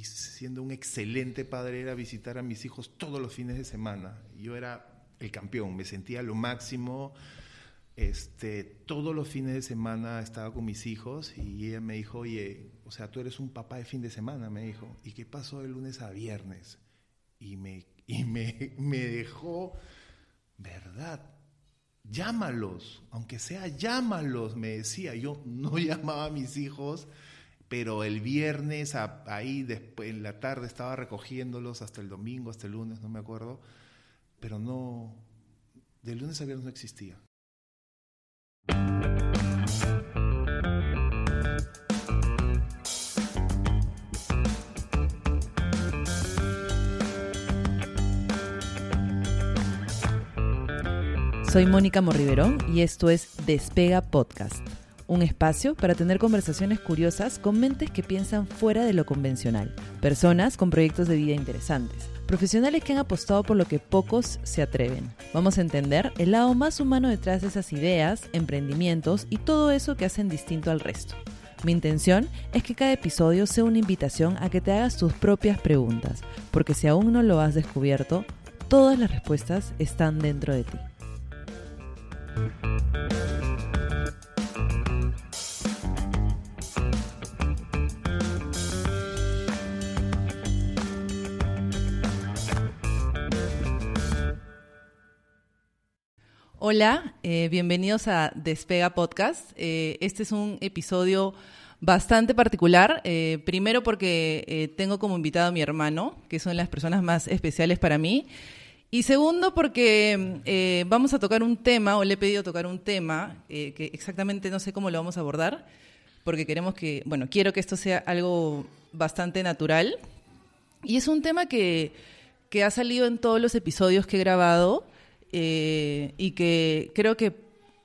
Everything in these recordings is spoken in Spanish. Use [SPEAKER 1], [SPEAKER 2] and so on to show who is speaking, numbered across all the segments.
[SPEAKER 1] y siendo un excelente padre era visitar a mis hijos todos los fines de semana. Yo era el campeón, me sentía lo máximo. Este, todos los fines de semana estaba con mis hijos y ella me dijo, oye, o sea, tú eres un papá de fin de semana, me dijo. ¿Y qué pasó de lunes a viernes? Y me, y me, me dejó, ¿verdad? Llámalos, aunque sea llámalos, me decía. Yo no llamaba a mis hijos, pero el viernes ahí después, en la tarde estaba recogiéndolos hasta el domingo, hasta el lunes, no me acuerdo, pero no, de lunes a viernes no existía.
[SPEAKER 2] Soy Mónica Morriverón y esto es Despega Podcast, un espacio para tener conversaciones curiosas con mentes que piensan fuera de lo convencional, personas con proyectos de vida interesantes, profesionales que han apostado por lo que pocos se atreven. Vamos a entender el lado más humano detrás de esas ideas, emprendimientos y todo eso que hacen distinto al resto. Mi intención es que cada episodio sea una invitación a que te hagas tus propias preguntas, porque si aún no lo has descubierto, todas las respuestas están dentro de ti. Hola, eh, bienvenidos a Despega Podcast. Eh, este es un episodio bastante particular, eh, primero porque tengo como invitado a mi hermano, que son las personas más especiales para mí, y segundo, porque vamos a tocar un tema, o le he pedido tocar un tema, que exactamente no sé cómo lo vamos a abordar, porque queremos que, bueno, quiero que esto sea algo bastante natural. Y es un tema que, que ha salido en todos los episodios que he grabado eh, y que creo que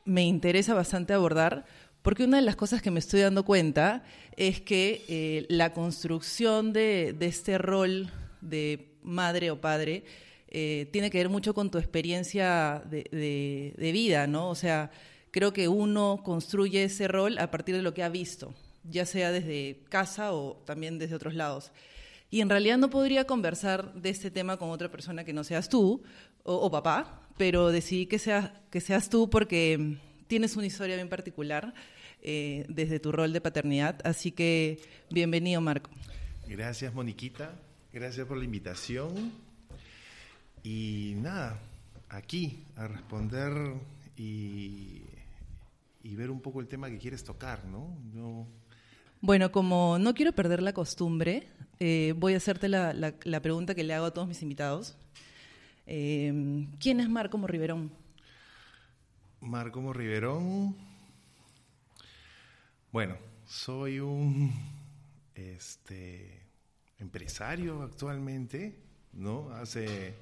[SPEAKER 2] me interesa bastante abordar, porque una de las cosas que me estoy dando cuenta es que la construcción de, de este rol de madre o padre, eh, tiene que ver mucho con tu experiencia de, vida, ¿no? O sea, creo que uno construye ese rol a partir de lo que ha visto, ya sea desde casa o también desde otros lados. Y en realidad no podría conversar de este tema con otra persona que no seas tú o, papá, pero decidí que, que seas tú porque tienes una historia bien particular eh, desde tu rol de paternidad. Así que bienvenido, Marco.
[SPEAKER 1] Gracias, Moniquita. Gracias por la invitación. Y nada, aquí a responder y, ver un poco el tema que quieres tocar, ¿no?
[SPEAKER 2] Bueno, como no quiero perder la costumbre, eh, voy a hacerte la, pregunta que le hago a todos mis invitados. Eh, ¿Quién es Marco Morriverón?
[SPEAKER 1] Marco Morriverón. Bueno, soy un este, empresario actualmente, ¿no? Hace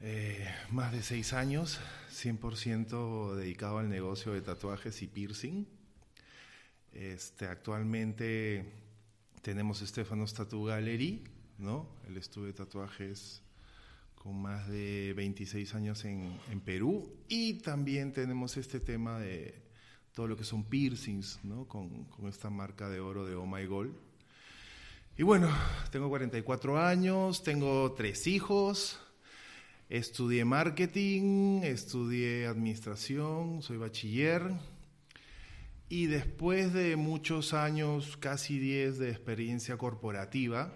[SPEAKER 1] eh, más de seis años, 100% dedicado al negocio de tatuajes y piercing. Este, actualmente tenemos Estefanos Tattoo Gallery, ¿no? el estudio de tatuajes con más de 26 años en, Perú. Y también tenemos este tema de todo lo que son piercings, ¿no? con, con esta marca de oro de Oh My Gold. Y bueno, tengo 44 años, tengo tres hijos, Estudié marketing, estudié administración, soy bachiller y después de muchos años, casi 10 de experiencia corporativa,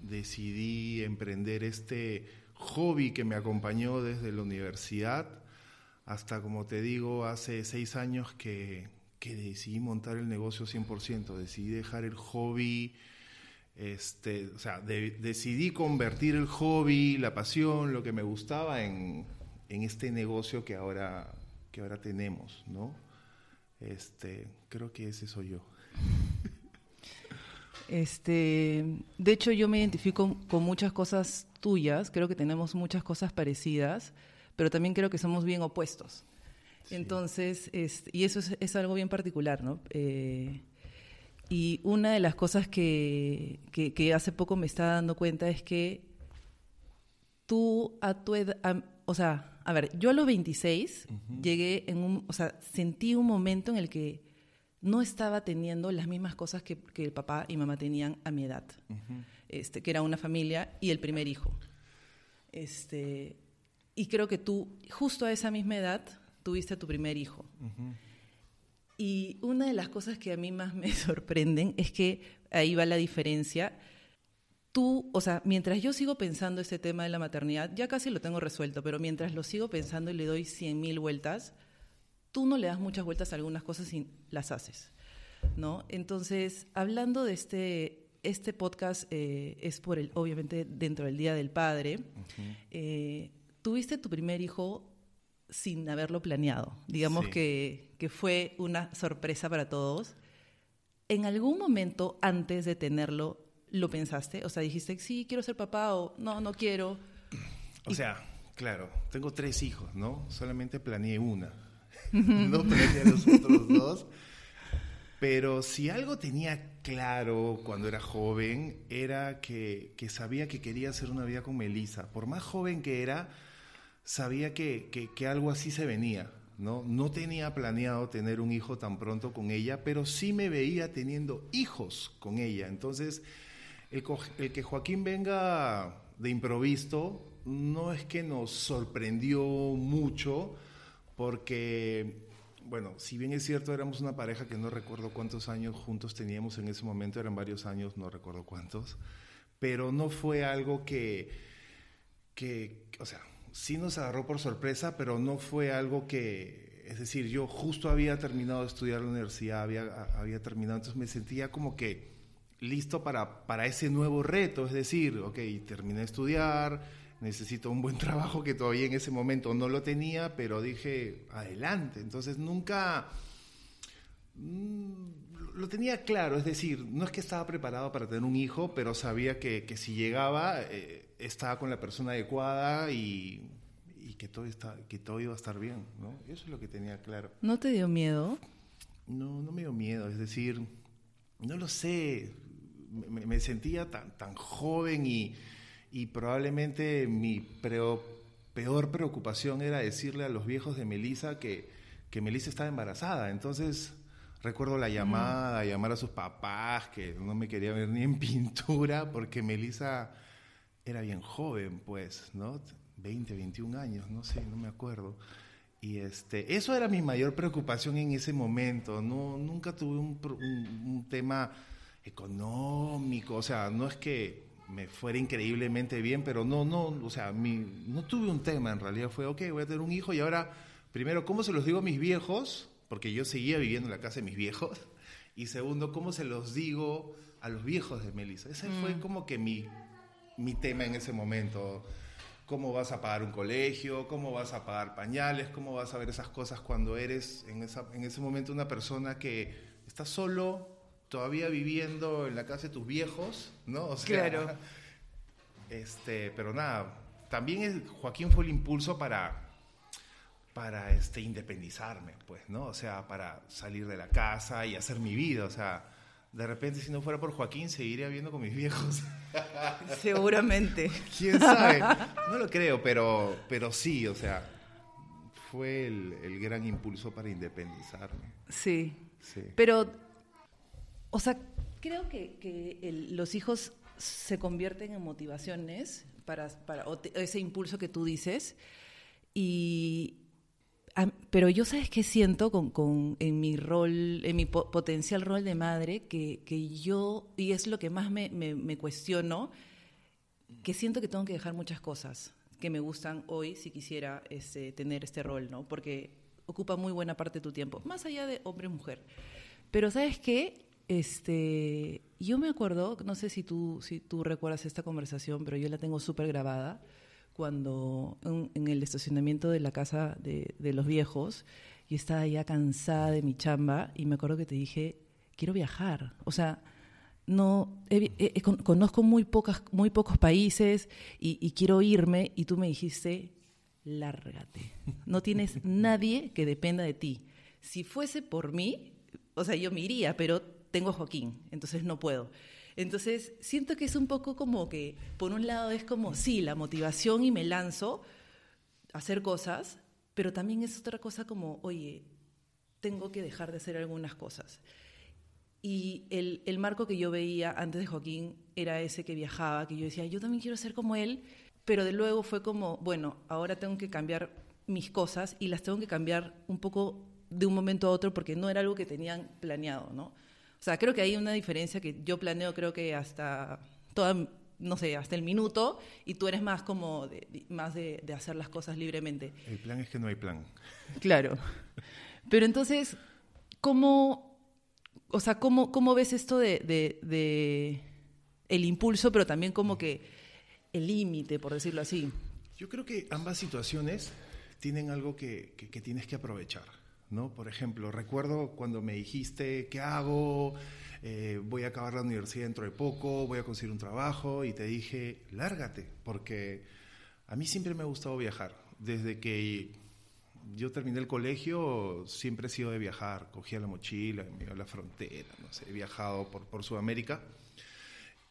[SPEAKER 1] decidí emprender este hobby que me acompañó desde la universidad hasta, como te digo, hace seis años que, que decidí montar el negocio 100%, decidí dejar el hobby este, o sea, decidí convertir el hobby, la pasión, lo que me gustaba en, este negocio que ahora, que ahora tenemos, ¿no? Este, creo que ese soy yo.
[SPEAKER 2] Este, de hecho, yo me identifico con muchas cosas tuyas, creo que tenemos muchas cosas parecidas, pero también creo que somos bien opuestos. Entonces, y eso es, algo bien particular, ¿no? Eh, y una de las cosas que, que, hace poco me estaba dando cuenta es que tú a tu edad, o sea, a ver, yo a los 26 llegué en un, o sea, sentí un momento en el que no estaba teniendo las mismas cosas que, que papá y mamá tenían a mi edad, este, que era una familia y el primer hijo. Este, y creo que tú, justo a esa misma edad, tuviste a tu primer hijo. Y una de las cosas que a mí más me sorprenden es que ahí va la diferencia. Tú, o sea, mientras yo sigo pensando ese tema de la maternidad, ya casi lo tengo resuelto, pero mientras lo sigo pensando y le doy cien mil vueltas, tú no le das muchas vueltas a algunas cosas y las haces, ¿no? Entonces, hablando de este, este podcast eh, es por el, obviamente, dentro del Día del Padre. Eh, tuviste tu primer hijo sin haberlo planeado. Digamos que, que, fue una sorpresa para todos. ¿En algún momento antes de tenerlo lo pensaste? O sea, dijiste, sí, quiero ser papá o no, no quiero.
[SPEAKER 1] O sea, claro, tengo tres hijos, ¿no? Solamente planeé una. no planeé los otros dos. Pero si algo tenía claro cuando era joven, era que, que sabía que quería hacer una vida con Melissa. Por más joven que era, sabía que, que, algo así se venía. ¿no? no tenía planeado tener un hijo tan pronto con ella, pero sí me veía teniendo hijos con ella. Entonces, el, el que Joaquín venga de improviso no es que nos sorprendió mucho, porque, bueno, si bien es cierto, éramos una pareja que no recuerdo cuántos años juntos teníamos en ese momento, eran varios años, no recuerdo cuántos, pero no fue algo que, que o sea, sí nos agarró por sorpresa, pero no fue algo que, es decir, yo justo había terminado de estudiar la universidad, había, había terminado, entonces me sentía como que listo para, para ese nuevo reto, es decir, ok, terminé de estudiar, necesito un buen trabajo que todavía en ese momento no lo tenía, pero dije, adelante, entonces nunca... Mm, lo tenía claro, es decir, no es que estaba preparado para tener un hijo, pero sabía que, que si llegaba... Eh, estaba con la persona adecuada y, que, todo está, que todo iba a estar bien, ¿no? Eso es lo que tenía claro.
[SPEAKER 2] ¿No te dio miedo?
[SPEAKER 1] No, no me dio miedo, es decir, no lo sé, me, sentía tan, tan joven y, y probablemente mi peor preocupación era decirle a los viejos de Melissa que, que Melissa estaba embarazada, entonces... Recuerdo la llamada, llamar a sus papás, que no me quería ver ni en pintura, porque Melissa era bien joven, pues, ¿no? 20, 21 años, no sé, no me acuerdo. Y este, eso era mi mayor preocupación en ese momento. No, nunca tuve un, un, tema económico, o sea, no es que me fuera increíblemente bien, pero no, no, o sea, mi, no tuve un tema, en realidad fue, ok, voy a tener un hijo y ahora, primero, ¿cómo se los digo a mis viejos? Porque yo seguía viviendo en la casa de mis viejos. Y segundo, ¿cómo se los digo a los viejos de Melissa? Ese fue mm. como que mi mi tema en ese momento. ¿Cómo vas a pagar un colegio? ¿Cómo vas a pagar pañales? ¿Cómo vas a ver esas cosas cuando eres en, esa, en ese momento una persona que está solo, todavía viviendo en la casa de tus viejos? ¿no?
[SPEAKER 2] O sea, claro.
[SPEAKER 1] Este, pero nada, también Joaquín fue el impulso para para este independizarme, pues, ¿no? O sea, para salir de la casa y hacer mi vida, o sea, de repente, si no fuera por Joaquín, seguiría viviendo con mis viejos.
[SPEAKER 2] Seguramente.
[SPEAKER 1] ¿Quién sabe? No lo creo, pero, pero sí, o sea, fue el, gran impulso para independizarme.
[SPEAKER 2] Sí. sí. Pero, o sea, creo que, los hijos se convierten en motivaciones para, para ese impulso que tú dices. Y, pero yo sabes qué siento con, en mi rol, en mi potencial rol de madre, que, que, yo, y es lo que más me, me, cuestiono, que siento que tengo que dejar muchas cosas que me gustan hoy si quisiera este, tener este rol, ¿no? Porque ocupa muy buena parte de tu tiempo, más allá de hombre-mujer. Pero ¿sabes qué? Este, yo me acuerdo, no sé si tú, si tú recuerdas esta conversación, pero yo la tengo súper grabada cuando en, el estacionamiento de la casa de, los viejos, y estaba ya cansada de mi chamba y me acuerdo que te dije, quiero viajar. O sea, no conozco muy pocas muy pocos países y, quiero irme y tú me dijiste lárgate no tienes nadie que dependa de ti si fuese por mí o sea yo me iría pero tengo a Joaquín entonces no puedo entonces, siento que es un poco como que, por un lado es como, sí, la motivación y me lanzo a hacer cosas, pero también es otra cosa como, oye, tengo que dejar de hacer algunas cosas. Y el, el marco que yo veía antes de Joaquín era ese que viajaba, que yo decía, yo también quiero ser como él, pero de luego fue como, bueno, ahora tengo que cambiar mis cosas y las tengo que cambiar un poco de un momento a otro porque no era algo que tenían planeado, ¿no? O sea, creo que hay una diferencia que yo planeo creo que hasta toda, no sé, hasta el minuto y tú eres más como, de, más de, de hacer las cosas libremente.
[SPEAKER 1] El plan es que no hay plan.
[SPEAKER 2] Claro. Pero entonces, ¿cómo, o sea, cómo, cómo ves esto de, de, de el impulso, pero también como que el límite, por decirlo así?
[SPEAKER 1] Yo creo que ambas situaciones tienen algo que, que, que tienes que aprovechar. ¿No? Por ejemplo, recuerdo cuando me dijiste, ¿qué hago? Eh, voy a acabar la universidad dentro de poco, voy a conseguir un trabajo, y te dije, lárgate, porque a mí siempre me ha gustado viajar. Desde que yo terminé el colegio, siempre he sido de viajar. Cogía la mochila, me iba a la frontera, no sé, he viajado por, por Sudamérica.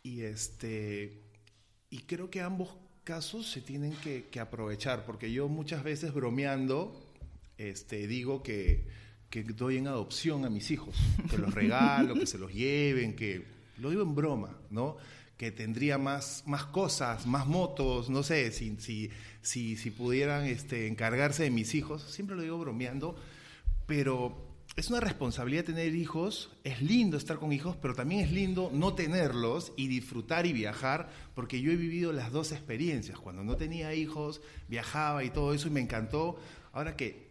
[SPEAKER 1] Y, este, y creo que ambos casos se tienen que, que aprovechar, porque yo muchas veces bromeando, este, digo que, que, doy en adopción a mis hijos, que los regalo, que se los lleven, que lo digo en broma, ¿no? Que tendría más, más cosas, más motos, no sé, si, si, si, si pudieran este, encargarse de mis hijos, siempre lo digo bromeando, pero es una responsabilidad tener hijos, es lindo estar con hijos, pero también es lindo no tenerlos y disfrutar y viajar, porque yo he vivido las dos experiencias. Cuando no tenía hijos, viajaba y todo eso y me encantó. Ahora que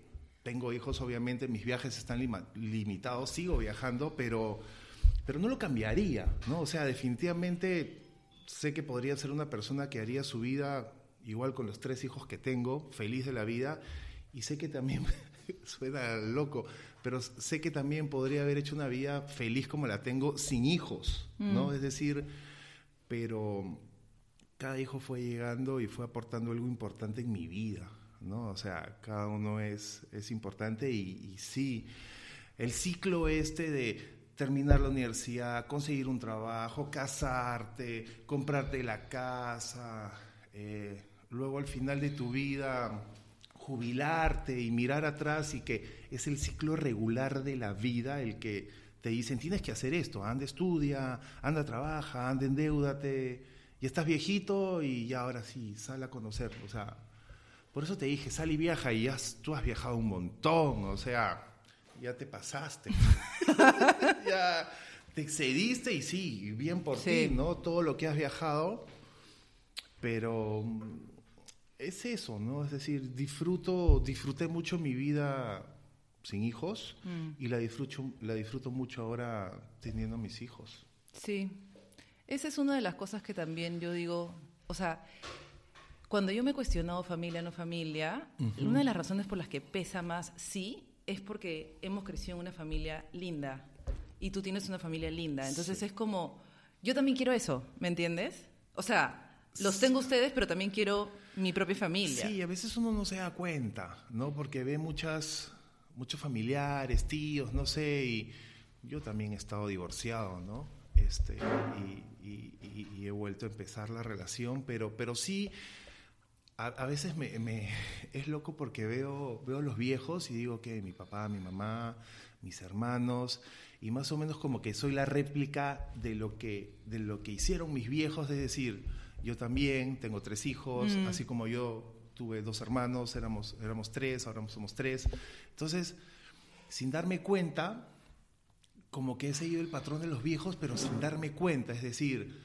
[SPEAKER 1] tengo hijos, obviamente mis viajes están limitados, sigo viajando, pero, pero no lo cambiaría, ¿no? O sea, definitivamente sé que podría ser una persona que haría su vida igual con los tres hijos que tengo, feliz de la vida, y sé que también, suena loco, pero sé que también podría haber hecho una vida feliz como la tengo sin hijos, ¿no? Mm. Es decir, pero cada hijo fue llegando y fue aportando algo importante en mi vida, ¿no? O sea, cada uno es, es importante y, sí, el ciclo este de terminar la universidad, conseguir un trabajo, casarte, comprarte la casa, eh, luego al final de tu vida jubilarte y mirar atrás y que es el ciclo regular de la vida el que te dicen tienes que hacer esto, anda estudia, anda trabaja, anda endeudate, y estás viejito y ya ahora sí, sal a conocer, o sea, por eso te dije, sal y viaja y ya, tú has viajado un montón, o sea, ya te pasaste. ya te excediste y sí, bien por sí. ti, ¿no? Todo lo que has viajado, pero mm, es eso, ¿no? Es decir, disfruto, disfruté mucho mi vida sin hijos mm. y la disfruto, la disfruto mucho ahora teniendo mis hijos.
[SPEAKER 2] Sí, esa es una de las cosas que también yo digo, o sea, cuando yo me he cuestionado familia, no familia, uh -huh. una de las razones por las que pesa más sí es porque hemos crecido en una familia linda y tú tienes una familia linda. Entonces sí. es como, yo también quiero eso, ¿me entiendes? O sea, los tengo ustedes, pero también quiero mi propia familia.
[SPEAKER 1] Sí, a veces uno no se da cuenta, ¿no? Porque ve muchas, muchos familiares, tíos, no sé, y yo también he estado divorciado, ¿no? Este, y, y, y, y he vuelto a empezar la relación, pero, pero sí a, a veces me, me, es loco porque veo, veo los viejos y digo que mi papá, mi mamá, mis hermanos, y más o menos como que soy la réplica de lo que, de lo que hicieron mis viejos, es decir, yo también tengo tres hijos, mm. así como yo tuve dos hermanos, éramos, éramos tres, ahora somos tres. Entonces, sin darme cuenta, como que he seguido el patrón de los viejos, pero sin darme cuenta, es decir,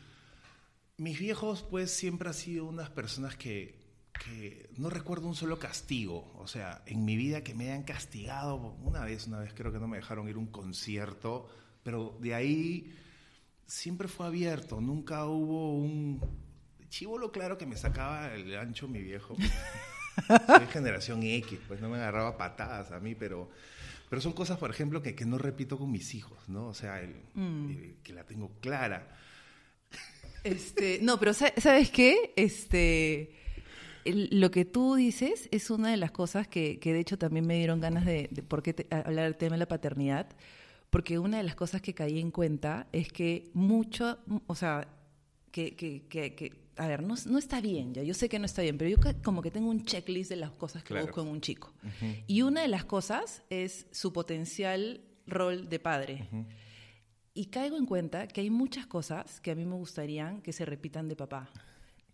[SPEAKER 1] mis viejos pues siempre han sido unas personas que que no recuerdo un solo castigo, o sea, en mi vida que me hayan castigado, una vez, una vez creo que no me dejaron ir a un concierto, pero de ahí siempre fue abierto, nunca hubo un chivolo claro que me sacaba el ancho mi viejo. Soy generación X, pues no me agarraba patadas a mí, pero, pero son cosas, por ejemplo, que, que no repito con mis hijos, ¿no? O sea, el, mm. el, que la tengo clara.
[SPEAKER 2] Este, no, pero ¿sabes qué? Este lo que tú dices es una de las cosas que, que de hecho también me dieron ganas de, de por qué te, hablar del tema de la paternidad, porque una de las cosas que caí en cuenta es que mucho, o sea, que, que, que, a ver, no, no, está bien ya, yo sé que no está bien, pero yo como que tengo un checklist de las cosas que claro. busco en un chico. Uh -huh. Y una de las cosas es su potencial rol de padre. Uh -huh. y caigo en cuenta que hay muchas cosas que a mí me gustarían que se repitan de papá.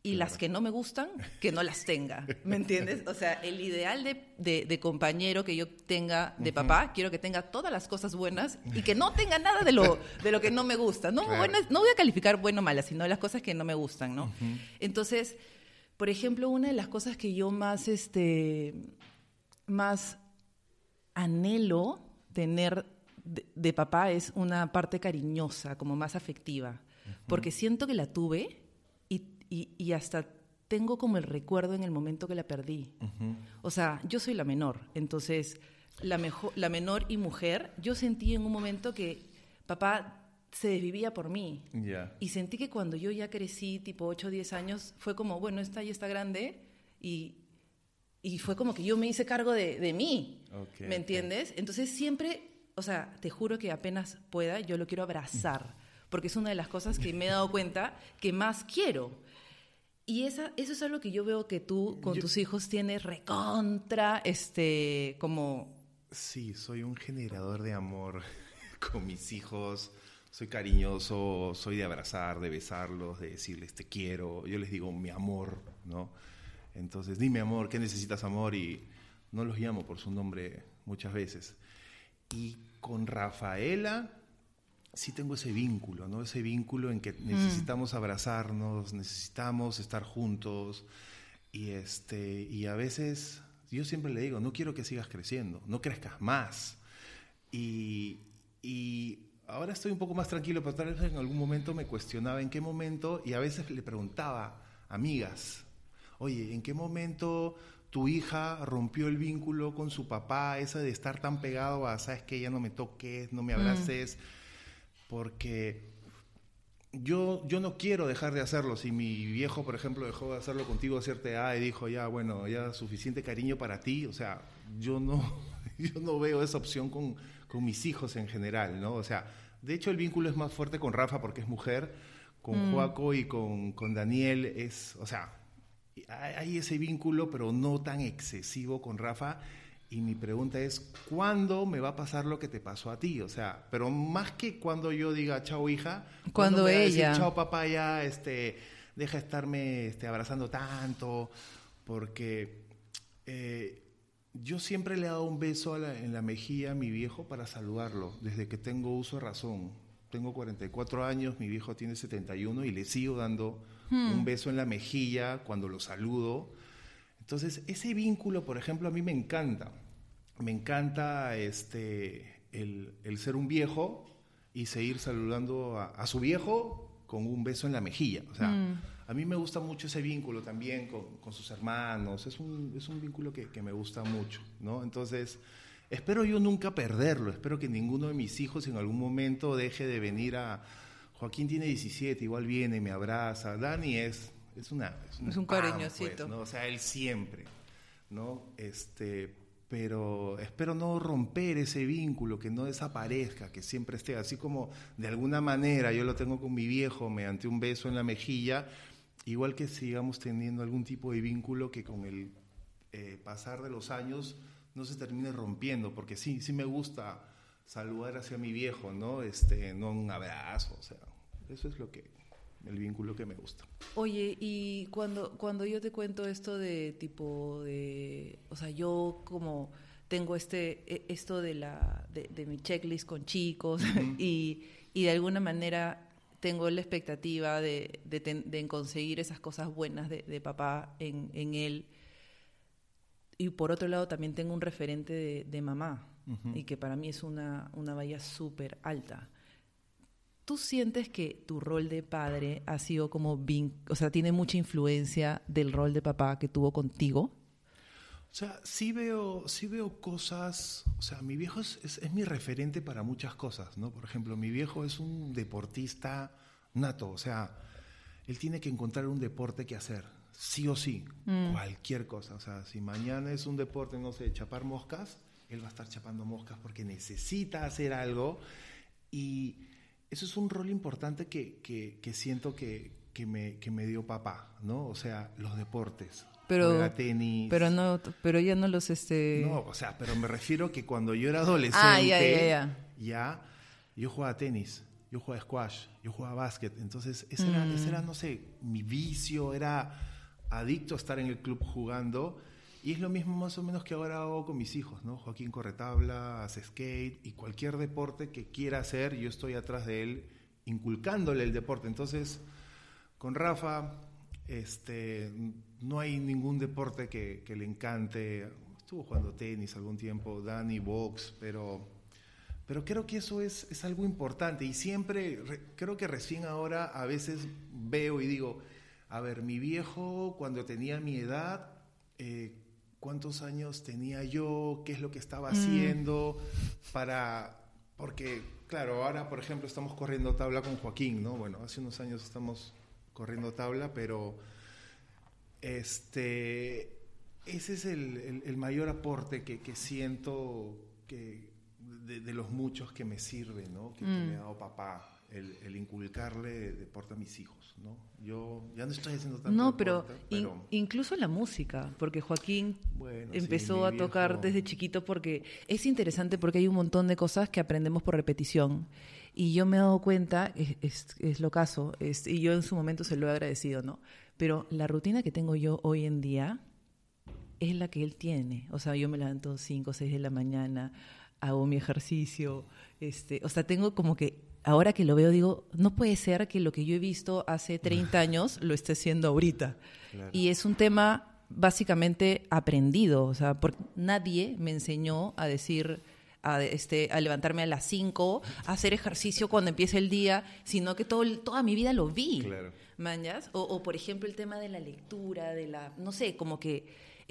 [SPEAKER 2] Y las que no me gustan, que no las tenga. ¿Me entiendes? O sea, el ideal de, de, compañero que yo tenga de papá, quiero que tenga todas las cosas buenas y que no tenga nada de lo, de lo que no me gusta. No, no voy a calificar bueno o mala, sino las cosas que no me gustan, ¿no? Entonces, por ejemplo, una de las cosas que yo más, este, más anhelo tener de, papá es una parte cariñosa, como más afectiva, porque siento que la tuve y, hasta tengo como el recuerdo en el momento que la perdí. O sea, yo soy la menor, entonces la, mejor, la menor y mujer, yo sentí en un momento que papá se desvivía por mí. Y sentí que cuando yo ya crecí, tipo 8 o 10 años, fue como, bueno, esta ya está grande y, y fue como que yo me hice cargo de, de mí. ¿Me entiendes? Entonces siempre o sea, te juro que apenas pueda, yo lo quiero abrazar, porque es una de las cosas que me he dado cuenta que más quiero. Y esa, eso es algo que yo veo que tú con tus hijos tienes recontra, este, como...
[SPEAKER 1] Sí, soy un generador de amor con mis hijos. Soy cariñoso, soy de abrazar, de besarlos, de decirles te quiero. Yo les digo mi amor, ¿no? Entonces, dime amor, ¿qué necesitas amor? Y no los llamo por su nombre muchas veces. Y con Rafaela sí tengo ese vínculo, ¿no? Ese vínculo en que mm. necesitamos abrazarnos, necesitamos estar juntos y este y a veces yo siempre le digo, no quiero que sigas creciendo, no crezcas más. Y, y ahora estoy un poco más tranquilo, pero tal vez en algún momento me cuestionaba en qué momento y a veces le preguntaba amigas, oye, ¿en qué momento tu hija rompió el vínculo con su papá, esa de estar tan pegado a, sabes que ya no me toques, no me abraces, porque yo, yo no quiero dejar de hacerlo. Si mi viejo, por ejemplo, dejó de hacerlo contigo a cierta edad y dijo, ya, bueno, ya suficiente cariño para ti, o sea, yo no, yo no veo esa opción con, con mis hijos en general, ¿no? O sea, de hecho el vínculo es más fuerte con Rafa porque es mujer, con mm. Joaco y con, con Daniel es, o sea, hay ese vínculo, pero no tan excesivo con Rafa. Y mi pregunta es, ¿cuándo me va a pasar lo que te pasó a ti? O sea, pero más que cuando yo diga chao hija,
[SPEAKER 2] cuando ella,
[SPEAKER 1] chao papá ya, este, deja de estarme este, abrazando tanto, porque eh, yo siempre le he dado un beso en la mejilla a mi viejo para saludarlo, desde que tengo uso de razón. Tengo 44 años, mi viejo tiene 71 y le sigo dando un hmm. beso en la mejilla cuando lo saludo. Entonces, ese vínculo, por ejemplo, a mí me encanta. Me encanta este, el, ser un viejo y seguir saludando a, su viejo con un beso en la mejilla. O sea, hmm. a mí me gusta mucho ese vínculo también con, sus hermanos. Es un, es un vínculo que, que, me gusta mucho, ¿no? Entonces, espero yo nunca perderlo. Espero que ninguno de mis hijos en algún momento deje de venir a, Joaquín tiene 17, igual viene, me abraza. Dani es, es una...
[SPEAKER 2] Es, un, cariñosito.
[SPEAKER 1] Pues, O sea, él siempre, ¿no? Este, pero espero no romper ese vínculo, que no desaparezca, que siempre esté, así como de alguna manera yo lo tengo con mi viejo mediante un beso en la mejilla, igual que sigamos teniendo algún tipo de vínculo que con el eh, pasar de los años no se termine rompiendo, porque sí, sí me gusta saludar hacia mi viejo, ¿no? Este, no un abrazo, o sea, eso es lo que el vínculo que me gusta.
[SPEAKER 2] Oye, y cuando cuando yo te cuento esto de tipo de, o sea, yo como tengo este e, esto de la de, mi checklist con chicos y, y de alguna manera tengo la expectativa de, de, conseguir esas cosas buenas de, papá en, en, él. Y por otro lado también tengo un referente de, mamá, y que para mí es una, una valla súper alta. ¿Tú sientes que tu rol de padre ha sido como, o sea, tiene mucha influencia del rol de papá que tuvo contigo?
[SPEAKER 1] O sea, sí veo, sí veo cosas, o sea, mi viejo es, es, mi referente para muchas cosas, ¿no? Por ejemplo, mi viejo es un deportista nato, o sea, él tiene que encontrar un deporte que hacer, sí o sí, mm. cualquier cosa. O sea, si mañana es un deporte, no sé, chapar moscas, él va a estar chapando moscas porque necesita hacer algo y eso es un rol importante que, que, siento que, que, me, que me dio papá, ¿no? O sea, los deportes.
[SPEAKER 2] Pero, tenis. Pero no, pero ya no los este.
[SPEAKER 1] No, o sea, pero me refiero que cuando yo era adolescente, ah, ya, ya, ya. ya, yo jugaba tenis. yo jugaba squash, yo jugaba básquet, entonces ese, era, ese era, no sé, mi vicio, era adicto a estar en el club jugando. Y es lo mismo más o menos que ahora hago con mis hijos, ¿no? Joaquín corre tabla, hace skate y cualquier deporte que quiera hacer, yo estoy atrás de él inculcándole el deporte. Entonces, con Rafa, este, no hay ningún deporte que, que le encante. Estuvo jugando tenis algún tiempo, Dani, box, pero, pero creo que eso es, es algo importante y siempre, creo que recién ahora a veces veo y digo, a ver, mi viejo cuando tenía mi edad, eh, ¿cuántos años tenía yo? ¿Qué es lo que estaba mm. haciendo? Para, porque, claro, ahora, por ejemplo, estamos corriendo tabla con Joaquín, ¿no? Bueno, hace unos años estamos corriendo tabla, pero este, ese es el, mayor aporte que, siento que de, los muchos que me sirve, ¿no? Que, me ha mm. dado papá. El, inculcarle deporte a mis hijos, ¿no? Yo ya no estoy haciendo tanto
[SPEAKER 2] No, pero, incluso la música, porque Joaquín empezó a tocar desde chiquito porque es interesante porque hay un montón de cosas que aprendemos por repetición. Y yo me he dado cuenta, es, es, lo caso, es, y yo en su momento se lo he agradecido, ¿no? Pero la rutina que tengo yo hoy en día es la que él tiene. O sea, yo me levanto 5 o 6 de la mañana, hago mi ejercicio, este, o sea, tengo como que, ahora que lo veo, digo, no puede ser que lo que yo he visto hace 30 años lo esté haciendo ahorita. Y es un tema básicamente aprendido, o sea, porque nadie me enseñó a decir a, este, a levantarme a las 5, a hacer ejercicio cuando empiece el día, sino que todo, toda mi vida lo vi. Claro. O, o, por ejemplo, el tema de la lectura, de la, no sé, como que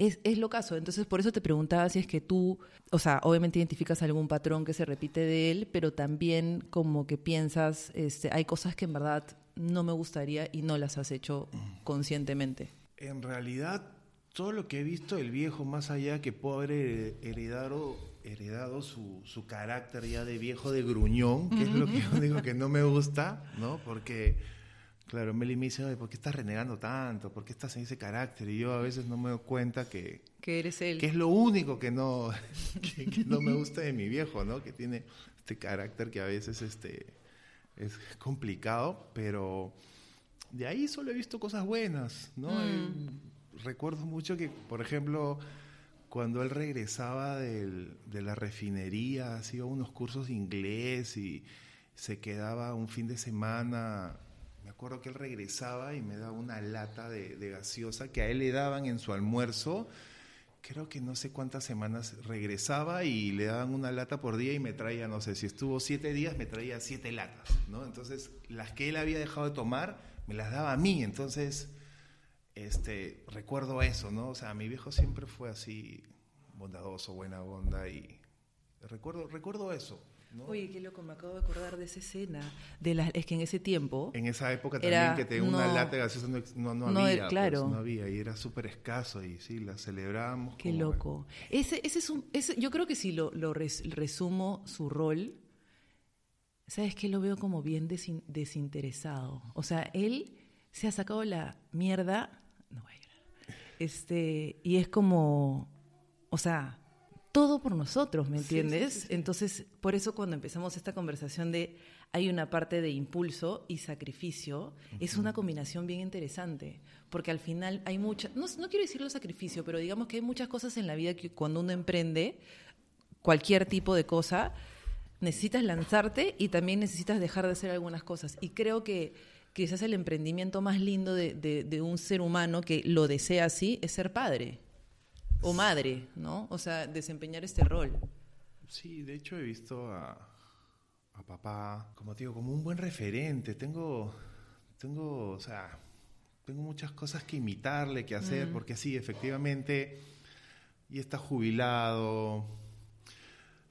[SPEAKER 2] es, es lo caso. Entonces, por eso te preguntaba si es que tú, o sea, obviamente identificas algún patrón que se repite de él, pero también como que piensas, este, hay cosas que en verdad no me gustaría y no las has hecho conscientemente.
[SPEAKER 1] En realidad, todo lo que he visto del viejo, más allá que puedo haber heredado, heredado su, su carácter ya de viejo de gruñón, que es lo que yo digo que no me gusta, ¿no? Porque, claro, Meli me dice, ¿por qué estás renegando tanto? ¿Por qué estás en ese carácter? Y yo a veces no me doy cuenta que...
[SPEAKER 2] Que eres él.
[SPEAKER 1] Que es lo único que no, que, no me gusta de mi viejo, ¿no? Que tiene este carácter que a veces este, es complicado, pero de ahí solo he visto cosas buenas, ¿no? Mm recuerdo mucho que, por ejemplo, cuando él regresaba de la refinería, hacía unos cursos de inglés y se quedaba un fin de semana. Me acuerdo que él regresaba y me daba una lata de, gaseosa que a él le daban en su almuerzo. Creo que no sé cuántas semanas regresaba y le daban una lata por día y me traía, no sé, si estuvo siete días, me traía siete latas, ¿no? Entonces, las que él había dejado de tomar, me las daba a mí. Entonces, este, recuerdo eso, ¿no? O sea, mi viejo siempre fue así bondadoso, buena onda y recuerdo, recuerdo eso. ¿No?
[SPEAKER 2] Oye, qué loco, me acabo de acordar de esa escena. De la, es que en ese tiempo.
[SPEAKER 1] En esa época también que tenía una lata gaseosa no, no, había. Pues, claro. no había y era súper escaso y sí, la celebrábamos.
[SPEAKER 2] Qué loco. Ese, ese es un. Ese, yo creo que si lo, lo resumo su rol, ¿sabes qué? Lo veo como bien desinteresado. O sea, él se ha sacado la mierda no voy a llorar. Este, y es como, o sea, todo por nosotros, ¿me entiendes? Entonces, por eso cuando empezamos esta conversación de hay una parte de impulso y sacrificio, es una combinación bien interesante, porque al final hay muchas, no, no quiero decirlo sacrificio, pero digamos que hay muchas cosas en la vida que cuando uno emprende cualquier tipo de cosa, necesitas lanzarte y también necesitas dejar de hacer algunas cosas. Y creo que quizás el emprendimiento más lindo de, un ser humano que lo desea así es ser padre o madre, ¿no? O sea, desempeñar este rol.
[SPEAKER 1] Sí, de hecho he visto a, papá, como te digo, como un buen referente. Tengo, tengo, o sea, tengo muchas cosas que imitarle, que hacer, mm. porque sí, efectivamente, y está jubilado,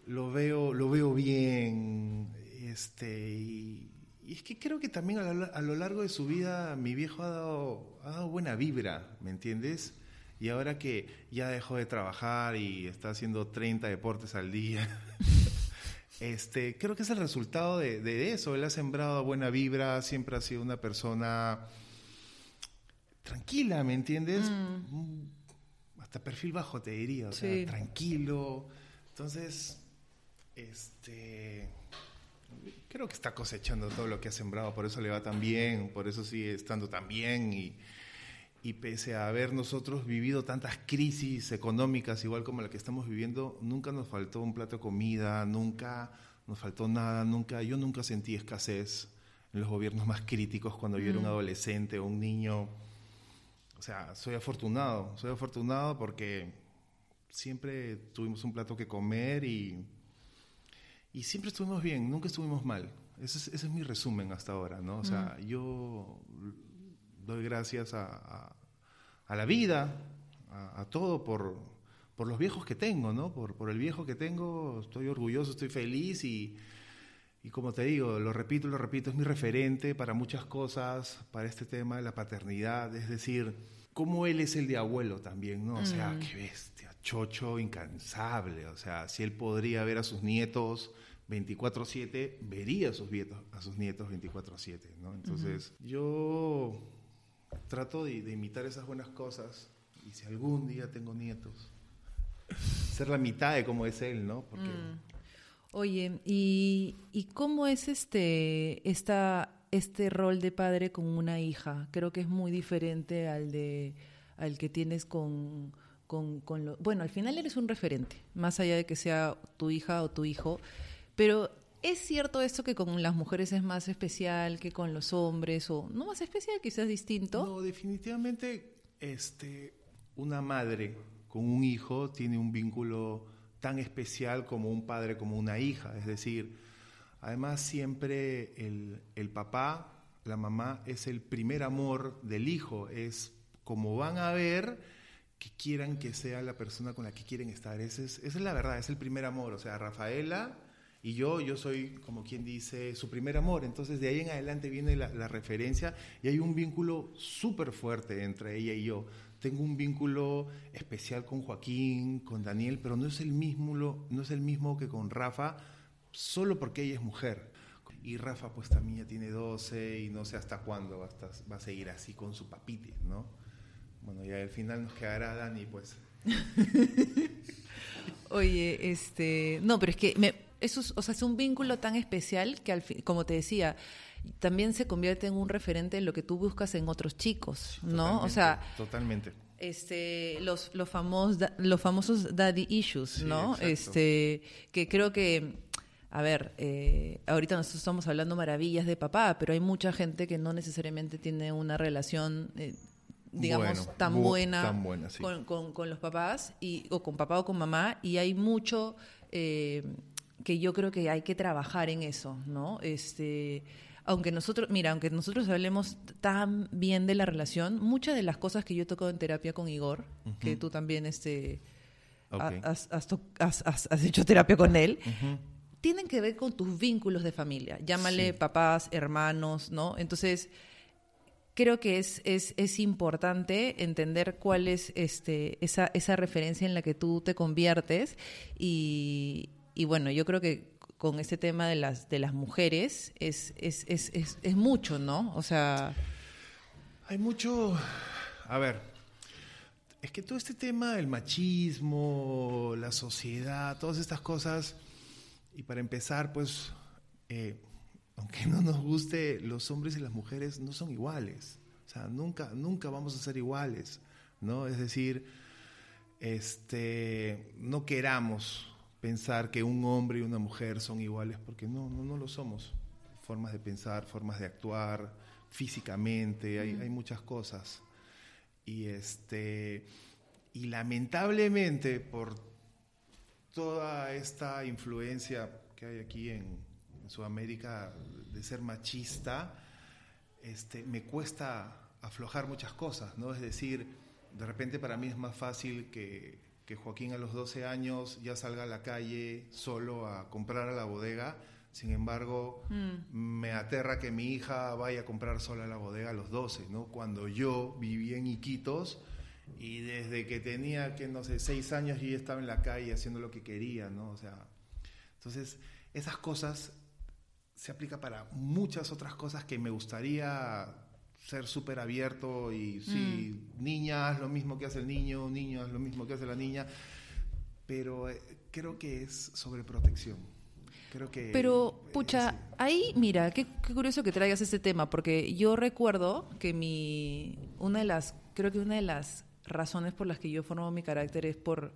[SPEAKER 1] lo veo, lo veo bien, este, y, y es que creo que también a lo, largo de su vida mi viejo ha dado, ha dado buena vibra, ¿me entiendes? Y ahora que ya dejó de trabajar y está haciendo 30 deportes al día, este, creo que es el resultado de, eso. Él ha sembrado buena vibra, siempre ha sido una persona tranquila, ¿me entiendes? Mm. Hasta perfil bajo te diría, o sea, tranquilo. Entonces, este creo que está cosechando todo lo que ha sembrado, por eso le va tan bien, por eso sigue estando tan bien y, y pese a haber nosotros vivido tantas crisis económicas, igual como la que estamos viviendo, nunca nos faltó un plato de comida, nunca nos faltó nada, nunca, yo nunca sentí escasez en los gobiernos más críticos cuando yo era un adolescente o un niño. O sea, soy afortunado, soy afortunado porque siempre tuvimos un plato que comer y, y siempre estuvimos bien, nunca estuvimos mal. Ese es, mi resumen hasta ahora, ¿no? O sea, mm. yo doy gracias a, a, la vida, a, todo por, por, los viejos que tengo, ¿no? Por, por, el viejo que tengo, estoy orgulloso, estoy feliz y, y como te digo, lo repito, lo repito, es mi referente para muchas cosas, para este tema de la paternidad, es decir, como él es el de abuelo también, ¿no? O sea, mm. qué bestia, chocho, incansable, o sea, si él podría ver a sus nietos 24/7, vería a sus, nietos, a sus nietos 24/7, ¿no? Entonces, yo trato de, imitar esas buenas cosas y si algún día tengo nietos, ser la mitad de como es él, ¿no? Mm.
[SPEAKER 2] Oye, ¿y, ¿y, cómo es este, esta, este rol de padre con una hija? Creo que es muy diferente al, de, al que tienes con, con, con lo, bueno, al final eres un referente, más allá de que sea tu hija o tu hijo, pero ¿Es cierto esto que con las mujeres es más especial que con los hombres? O no más especial, quizás distinto.
[SPEAKER 1] No, definitivamente este, una madre con un hijo tiene un vínculo tan especial como un padre, como una hija. Es decir, además siempre el, el papá, la mamá, es el primer amor del hijo. Es como van a ver que quieran que sea la persona con la que quieren estar. Es, esa es la verdad, es el primer amor. O sea, Rafaela y yo, yo soy, como quien dice, su primer amor. Entonces, de ahí en adelante viene la, referencia y hay un vínculo súper fuerte entre ella y yo. Tengo un vínculo especial con Joaquín, con Daniel, pero no es el mismo, no es el mismo que con Rafa, solo porque ella es mujer. Y Rafa, pues también ya tiene 12 y no sé hasta cuándo va a, va a seguir así con su papite, ¿no? Bueno, ya al final nos quedará Dani, pues.
[SPEAKER 2] Oye, este, no, pero es que me, eso es, o sea, es un vínculo tan especial que, al como te decía, también se convierte en un referente en lo que tú buscas en otros chicos, ¿no?
[SPEAKER 1] o sea, totalmente.
[SPEAKER 2] Este, los, los, famosos, los famosos daddy issues, ¿no? este, que creo que, a ver, eh, ahorita nosotros estamos hablando maravillas de papá, pero hay mucha gente que no necesariamente tiene una relación eh, digamos, tan buena, con, con, los papás, y, o con papá o con mamá, y hay mucho eh, que yo creo que hay que trabajar en eso, ¿no? Este, aunque nosotros, mira, aunque nosotros hablemos tan bien de la relación, muchas de las cosas que yo he tocado en terapia con Igor, que tú también este, has, has, hecho terapia con él, tienen que ver con tus vínculos de familia. Llámale papás, hermanos, ¿no? Entonces, creo que es, es, es importante entender cuál es este, esa, esa referencia en la que tú te conviertes y y bueno, yo creo que con este tema de las, de las mujeres es, es, es, es, es mucho, ¿no? O sea...
[SPEAKER 1] Hay mucho... A ver, es que todo este tema, el machismo, la sociedad, todas estas cosas, y para empezar, pues, eh, aunque no nos guste, los hombres y las mujeres no son iguales. O sea, nunca, nunca vamos a ser iguales, ¿no? Es decir, este, no queramos pensar que un hombre y una mujer son iguales, porque no, no, no lo somos. Formas de pensar, formas de actuar, físicamente, hay, hay muchas cosas. Y, este, y lamentablemente, por toda esta influencia que hay aquí en, Sudamérica de ser machista, este, me cuesta aflojar muchas cosas, ¿no? Es decir, de repente para mí es más fácil que que Joaquín a los 12 años ya salga a la calle solo a comprar a la bodega. Sin embargo, mm. me aterra que mi hija vaya a comprar sola a la bodega a los 12, ¿no? Cuando yo vivía en Iquitos y desde que tenía, que no sé, 6 años yo ya estaba en la calle haciendo lo que quería, ¿no? O sea, entonces, esas cosas se aplica para muchas otras cosas que me gustaría ser súper abierto y sí, mm. niña, haz lo mismo que hace el niño, niño, haz lo mismo que hace la niña, pero eh, creo que es sobre protección. Creo que...
[SPEAKER 2] Pero, pucha, ahí, mira, qué, qué, curioso que traigas este tema, porque yo recuerdo que mi, una de las, creo que una de las razones por las que yo formo mi carácter es por,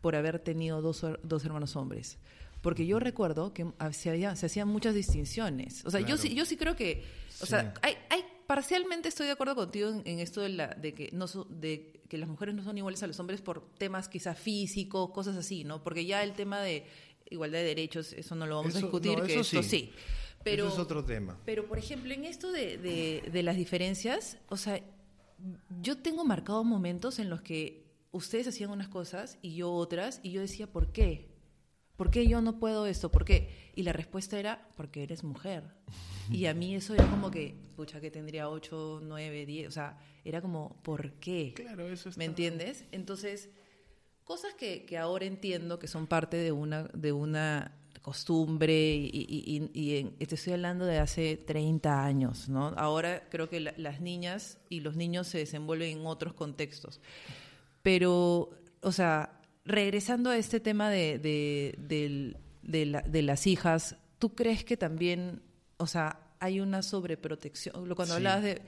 [SPEAKER 2] por haber tenido dos, dos hermanos hombres. Porque yo recuerdo que se, había, se hacían muchas distinciones. O sea, yo, sí, yo sí creo que, o sea, hay, hay, parcialmente estoy de acuerdo contigo en, esto de, la, de, que no de que las mujeres no son iguales a los hombres por temas quizás físicos, cosas así, ¿no? Porque ya el tema de igualdad de derechos, eso no lo vamos a discutir, que esto sí.
[SPEAKER 1] Pero, eso es otro tema.
[SPEAKER 2] Pero, por ejemplo, en esto de, de, de las diferencias, o sea, yo tengo marcados momentos en los que ustedes hacían unas cosas y yo otras, y yo decía, ¿por qué? ¿Por qué yo no puedo esto? ¿Por qué? Y la respuesta era, porque eres mujer. Y a mí eso era como que, pucha, que tendría 8, 9, 10, o sea, era como, ¿por qué?
[SPEAKER 1] Claro, eso está...
[SPEAKER 2] ¿Me entiendes? Entonces, cosas que, que ahora entiendo que son parte de una, de una costumbre y, y, y, te estoy hablando de hace 30 años, ¿no? Ahora creo que las niñas y los niños se desenvuelven en otros contextos. Pero, o sea, regresando a este tema de, de, de, de, la, de las hijas, ¿tú crees que también, o sea, hay una sobreprotección. Cuando hablabas de.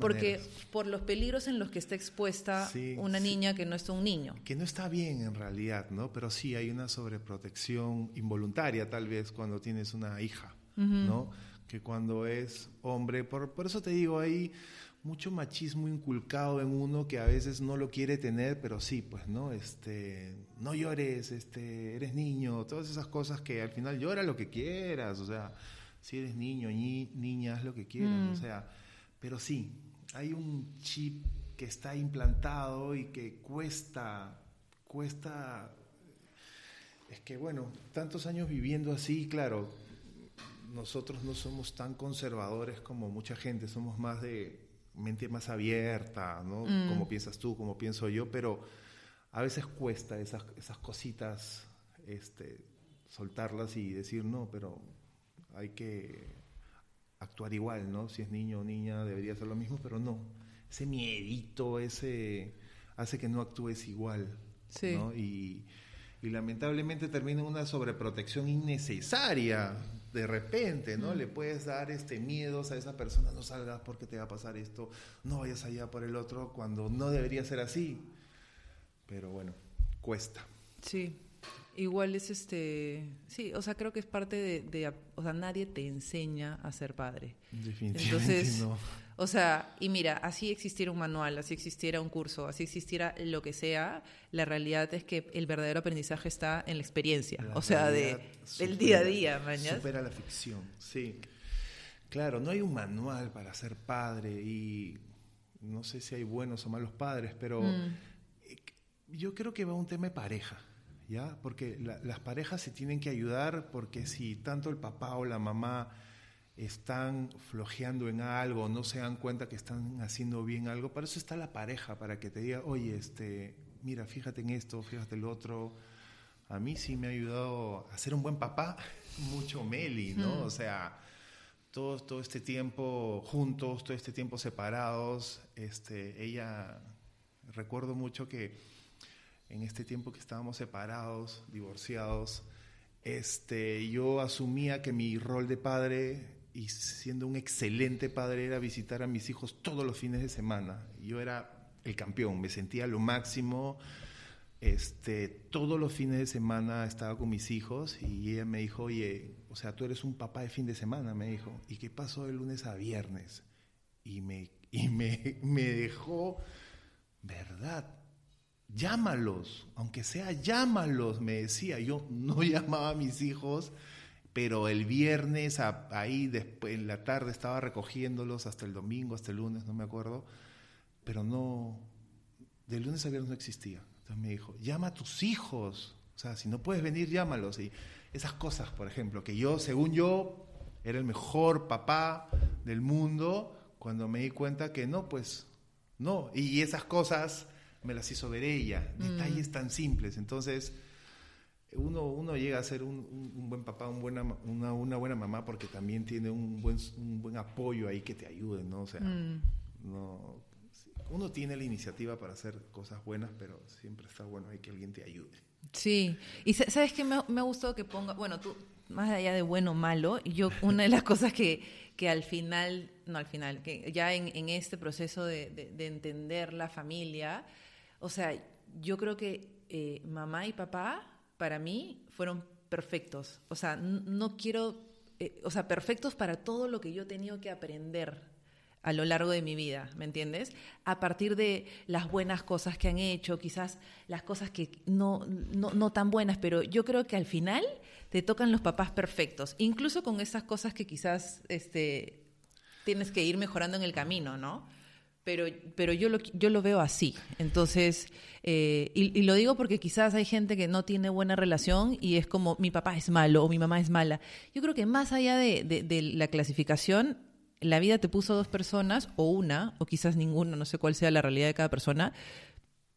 [SPEAKER 2] porque por los peligros en los que está expuesta una niña que no está un niño.
[SPEAKER 1] Que no está bien en realidad, ¿no? Pero sí hay una sobreprotección involuntaria, tal vez, cuando tienes una hija, ¿no? Que cuando es hombre. Por, por eso te digo, hay mucho machismo inculcado en uno que a veces no lo quiere tener, pero sí, pues, ¿no? Este, no llores, este, eres niño, todas esas cosas que al final llora lo que quieras, o sea, si eres niño, ni, niña, haz lo que quieras, o mm. sea, pero sí, hay un chip que está implantado y que cuesta, cuesta, es que bueno, tantos años viviendo así, claro, nosotros no somos tan conservadores como mucha gente, somos más de mente más abierta, ¿no? Mm. Como piensas tú, como pienso yo, pero a veces cuesta esas, esas cositas, este, soltarlas y decir, no, pero hay que actuar igual, ¿no? Si es niño o niña debería ser lo mismo, pero no. Ese miedito, ese hace que no actúes igual, sí. ¿no? Y, y, lamentablemente termina en una sobreprotección innecesaria de repente, ¿no? Mm. Le puedes dar este miedos a esa persona, no salgas porque te va a pasar esto, no vayas allá por el otro, cuando no debería ser así. Pero bueno, cuesta.
[SPEAKER 2] Sí. Igual es este, sí, o sea, creo que es parte de, o sea, nadie te enseña a ser padre.
[SPEAKER 1] Definitivamente Entonces, no.
[SPEAKER 2] O sea, y mira, así existiera un manual, así existiera un curso, así existiera lo que sea, la realidad es que el verdadero aprendizaje está en la experiencia, o sea, de, del día a día, mañana.
[SPEAKER 1] Supera la ficción, sí. Claro, no hay un manual para ser padre y no sé si hay buenos o malos padres, pero mm. yo creo que va un tema de pareja. ¿ya? Porque las parejas se tienen que ayudar porque si tanto el papá o la mamá están flojeando en algo, no se dan cuenta que están haciendo bien algo, para eso está la pareja, para que te diga, oye, este, mira, fíjate en esto, fíjate en lo otro. A mí sí me ha ayudado a ser un buen papá, mucho Meli, ¿no? Mm. O sea, todo, todo este tiempo juntos, todo este tiempo separados, este, ella, recuerdo mucho que en este tiempo que estábamos separados, divorciados, este, yo asumía que mi rol de padre y siendo un excelente padre era visitar a mis hijos todos los fines de semana. Yo era el campeón, me sentía lo máximo. Este, todos los fines de semana estaba con mis hijos y ella me dijo, oye, o sea, tú eres un papá de fin de semana, me dijo. ¿Y qué pasó de lunes a viernes? Y me, y me, me dejó, ¿verdad? llámalos, aunque sea llámalos, me decía. Yo no llamaba a mis hijos, pero el viernes ahí después, en la tarde estaba recogiéndolos hasta el domingo, hasta el lunes, no me acuerdo, pero no, de lunes a viernes no existía. Entonces me dijo, llama a tus hijos, o sea, si no puedes venir, llámalos. Y esas cosas, por ejemplo, que yo, según yo, era el mejor papá del mundo, cuando me di cuenta que no, pues no. Y esas cosas me las hizo ver ella. Mm. Detalles tan simples. Entonces, uno, uno llega a ser un, buen papá, un buena, una, una, buena mamá, porque también tiene un buen, un buen apoyo ahí que te ayude, ¿no? O sea, mm. no, uno tiene la iniciativa para hacer cosas buenas, pero siempre está bueno hay que alguien te ayude.
[SPEAKER 2] Sí, y sabes que me, me ha gustado que ponga, bueno, tú, más allá de bueno o malo, yo una de las cosas que, que al final, no al final, que ya en, en este proceso de, de, entender la familia, o sea, yo creo que eh, mamá y papá, para mí, fueron perfectos. O sea, no, quiero, eh, o sea, perfectos para todo lo que yo he tenido que aprender a lo largo de mi vida, ¿me entiendes? A partir de las buenas cosas que han hecho, quizás las cosas que no, no, no, tan buenas, pero yo creo que al final te tocan los papás perfectos, incluso con esas cosas que quizás este, tienes que ir mejorando en el camino, ¿no? Pero, pero yo, lo, yo lo veo así. Entonces, eh, y, lo digo porque quizás hay gente que no tiene buena relación y es como mi papá es malo o mi mamá es mala. Yo creo que más allá de, de la clasificación, la vida te puso dos personas, o una, o quizás ninguna, no sé cuál sea la realidad de cada persona,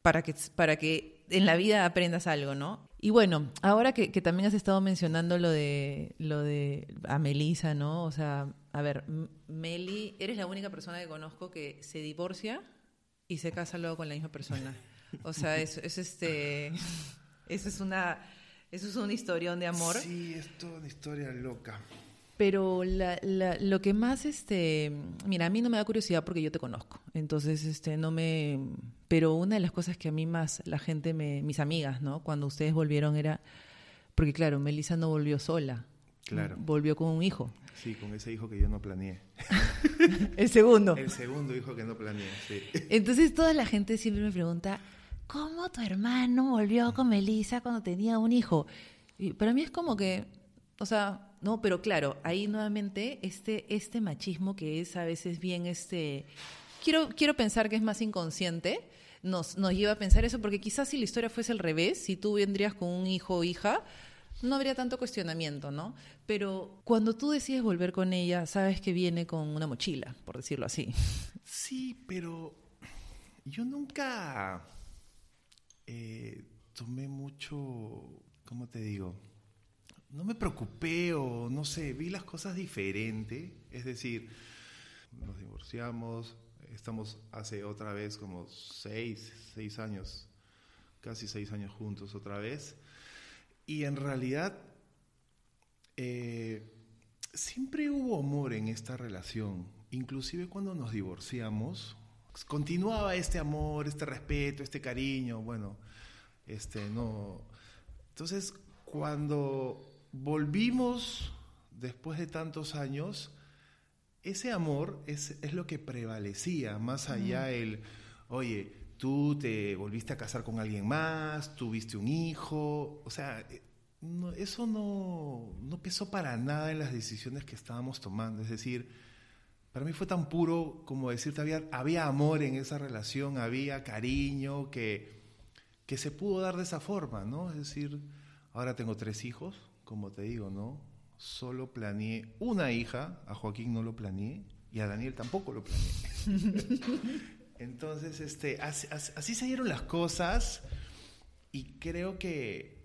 [SPEAKER 2] para que, para que en la vida aprendas algo, ¿no? Y bueno, ahora que, también has estado mencionando lo de, lo de a Melisa, ¿no? O sea, a ver, Meli, eres la única persona que conozco que se divorcia y se casa luego con la misma persona. O sea, es, es este, eso es una, eso es una historión de amor.
[SPEAKER 1] Sí, es toda una historia loca.
[SPEAKER 2] Pero la, la, lo que más, este, mira, a mí no me da curiosidad porque yo te conozco, entonces, este, no me, pero una de las cosas que a mí más la gente me, mis amigas, ¿no? Cuando ustedes volvieron era, porque claro, Melissa no volvió sola,
[SPEAKER 1] claro,
[SPEAKER 2] volvió con un hijo.
[SPEAKER 1] Sí, con ese hijo que yo no planeé.
[SPEAKER 2] El segundo.
[SPEAKER 1] El segundo hijo que no planeé, sí.
[SPEAKER 2] Entonces toda la gente siempre me pregunta, ¿cómo tu hermano volvió con Melissa cuando tenía un hijo? Y para mí es como que, o sea, no, pero claro, ahí nuevamente este, este machismo que es a veces bien este. Quiero, quiero pensar que es más inconsciente, nos, nos lleva a pensar eso, porque quizás si la historia fuese al revés, si tú vendrías con un hijo o hija, no habría tanto cuestionamiento, ¿no? Pero cuando tú decides volver con ella, sabes que viene con una mochila, por decirlo así.
[SPEAKER 1] Sí, pero yo nunca eh, tomé mucho, ¿cómo te digo? No me preocupé o no sé, vi las cosas diferente. Es decir, nos divorciamos, estamos hace otra vez como seis, seis años, casi seis años juntos otra vez. Y en realidad eh, siempre hubo amor en esta relación. Inclusive cuando nos divorciamos, continuaba este amor, este respeto, este cariño, bueno, este no. Entonces, cuando volvimos después de tantos años, ese amor es, lo que prevalecía, más allá el, oye, tú te volviste a casar con alguien más, tuviste un hijo, o sea, eh, eso no, no pesó para nada en las decisiones que estábamos tomando, es decir, para mí fue tan puro como decirte, había, había amor en esa relación, había cariño, que, que se pudo dar de esa forma, ¿no? Es decir, ahora tengo tres hijos, como te digo, ¿no? Solo planeé una hija, a Joaquín no lo planeé y a Daniel tampoco lo planeé. Entonces, este, así, se dieron las cosas y creo que,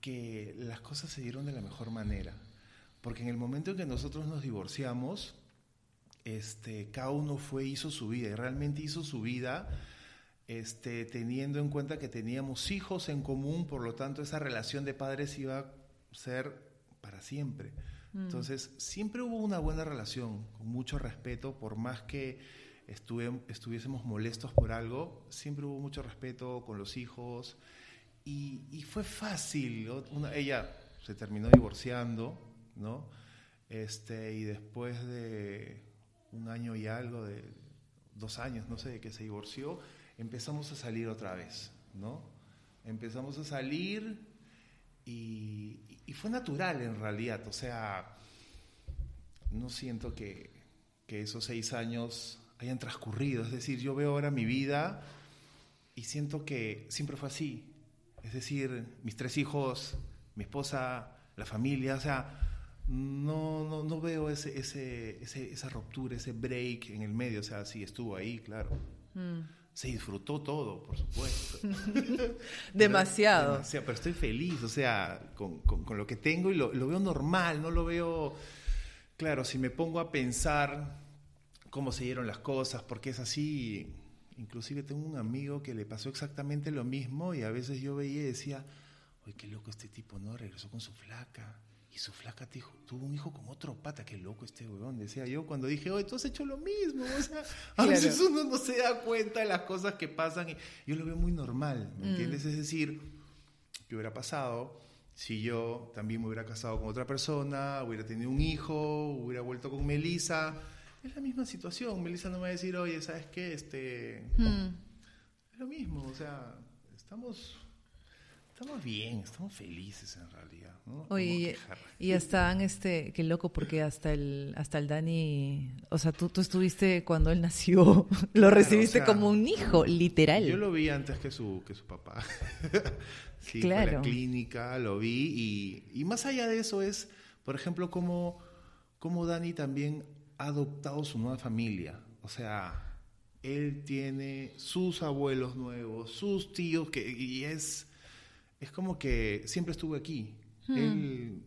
[SPEAKER 1] que las cosas se dieron de la mejor manera. Porque en el momento en que nosotros nos divorciamos, este, cada uno fue, hizo su vida y realmente hizo su vida este, teniendo en cuenta que teníamos hijos en común, por lo tanto esa relación de padres iba ser para siempre. Mm. Entonces, siempre hubo una buena relación, con mucho respeto, por más que estuviésemos molestos por algo, siempre hubo mucho respeto con los hijos y, fue fácil. ella se terminó divorciando, ¿no? Este, y después de un año y algo, de dos años, no sé, de que se divorció, empezamos a salir otra vez, ¿no? Empezamos a salir y, fue natural en realidad, o sea, no siento que, esos seis años hayan transcurrido, es decir, yo veo ahora mi vida y siento que siempre fue así, es decir, mis tres hijos, mi esposa, la familia, o sea, no, no, no veo ese, ese, esa ruptura, ese break en el medio, o sea, sí estuvo ahí, claro. Mm se disfrutó todo, por supuesto.
[SPEAKER 2] Demasiado.
[SPEAKER 1] Pero estoy feliz, o sea, con, lo que tengo y lo, veo normal, no lo veo... Claro, si me pongo a pensar cómo se dieron las cosas, porque es así, inclusive tengo un amigo que le pasó exactamente lo mismo y a veces yo veía y decía, oye, qué loco este tipo, ¿no? Regresó con su flaca. Y su flaca tuvo un hijo con otro pata, qué loco este huevón, decía yo cuando dije, oye, tú has hecho lo mismo. O sea, a veces uno no se da cuenta de las cosas que pasan y yo lo veo muy normal, ¿me mm. entiendes? Es decir, ¿qué hubiera pasado si yo también me hubiera casado con otra persona, hubiera tenido un hijo, hubiera vuelto con Melissa? Es la misma situación. Melissa no me va a decir, oye, ¿sabes qué? Este, mm. Es lo mismo, o sea, estamos Estamos bien, estamos felices en realidad. ¿No?
[SPEAKER 2] Oye, y están, este, qué loco, porque hasta el, hasta el Dani, o sea, tú, tú estuviste cuando él nació, lo recibiste como un hijo, literal.
[SPEAKER 1] Yo lo vi antes que su, que su papá. sí, claro. la clínica, lo vi. Y, y, más allá de eso es, por ejemplo, cómo, cómo Dani también ha adoptado su nueva familia. O sea, él tiene sus abuelos nuevos, sus tíos, que, y es es como que siempre estuve aquí. Hmm.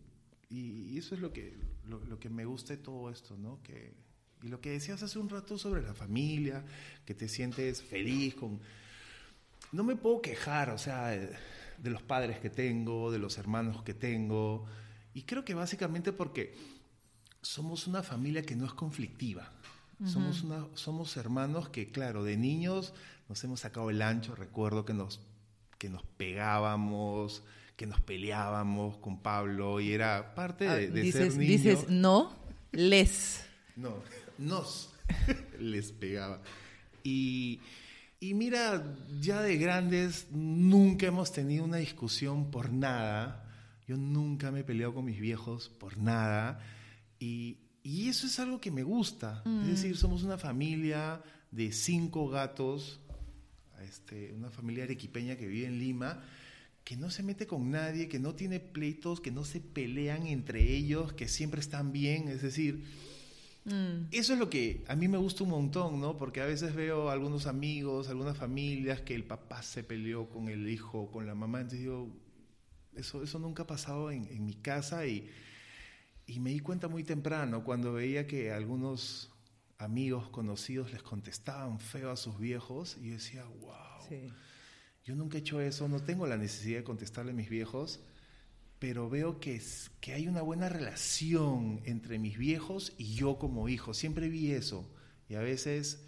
[SPEAKER 1] y, eso es lo que, lo, que me gusta de todo esto, ¿no? Que, y lo que decías hace un rato sobre la familia, que te sientes feliz con... No me puedo quejar, o sea, de los padres que tengo, de los hermanos que tengo. Y creo que básicamente porque somos una familia que no es conflictiva. somos, una, somos hermanos que, claro, de niños nos hemos sacado el ancho. Recuerdo que nos que nos pegábamos, que nos peleábamos con Pablo y era parte de, ah,
[SPEAKER 2] ser
[SPEAKER 1] niño.
[SPEAKER 2] Dices no, les.
[SPEAKER 1] No, nos les pegaba. Y, y mira, ya de grandes nunca hemos tenido una discusión por nada. Yo nunca me he peleado con mis viejos por nada. Y, y eso es algo que me gusta. Es mm. decir, somos una familia de cinco gatos este, una familia arequipeña que vive en Lima, que no se mete con nadie, que no tiene pleitos, que no se pelean entre ellos, que siempre están bien, es decir, mm. eso es lo que a mí me gusta un montón, ¿no? Porque a veces veo algunos amigos, algunas familias que el papá se peleó con el hijo, con la mamá, entonces digo, eso, eso nunca ha pasado en, en mi casa y, y me di cuenta muy temprano cuando veía que algunos amigos, conocidos les contestaban feo a sus viejos y yo decía, wow, yo nunca he hecho eso, no tengo la necesidad de contestarle a mis viejos, pero veo que, que hay una buena relación entre mis viejos y yo como hijo, siempre vi eso y a veces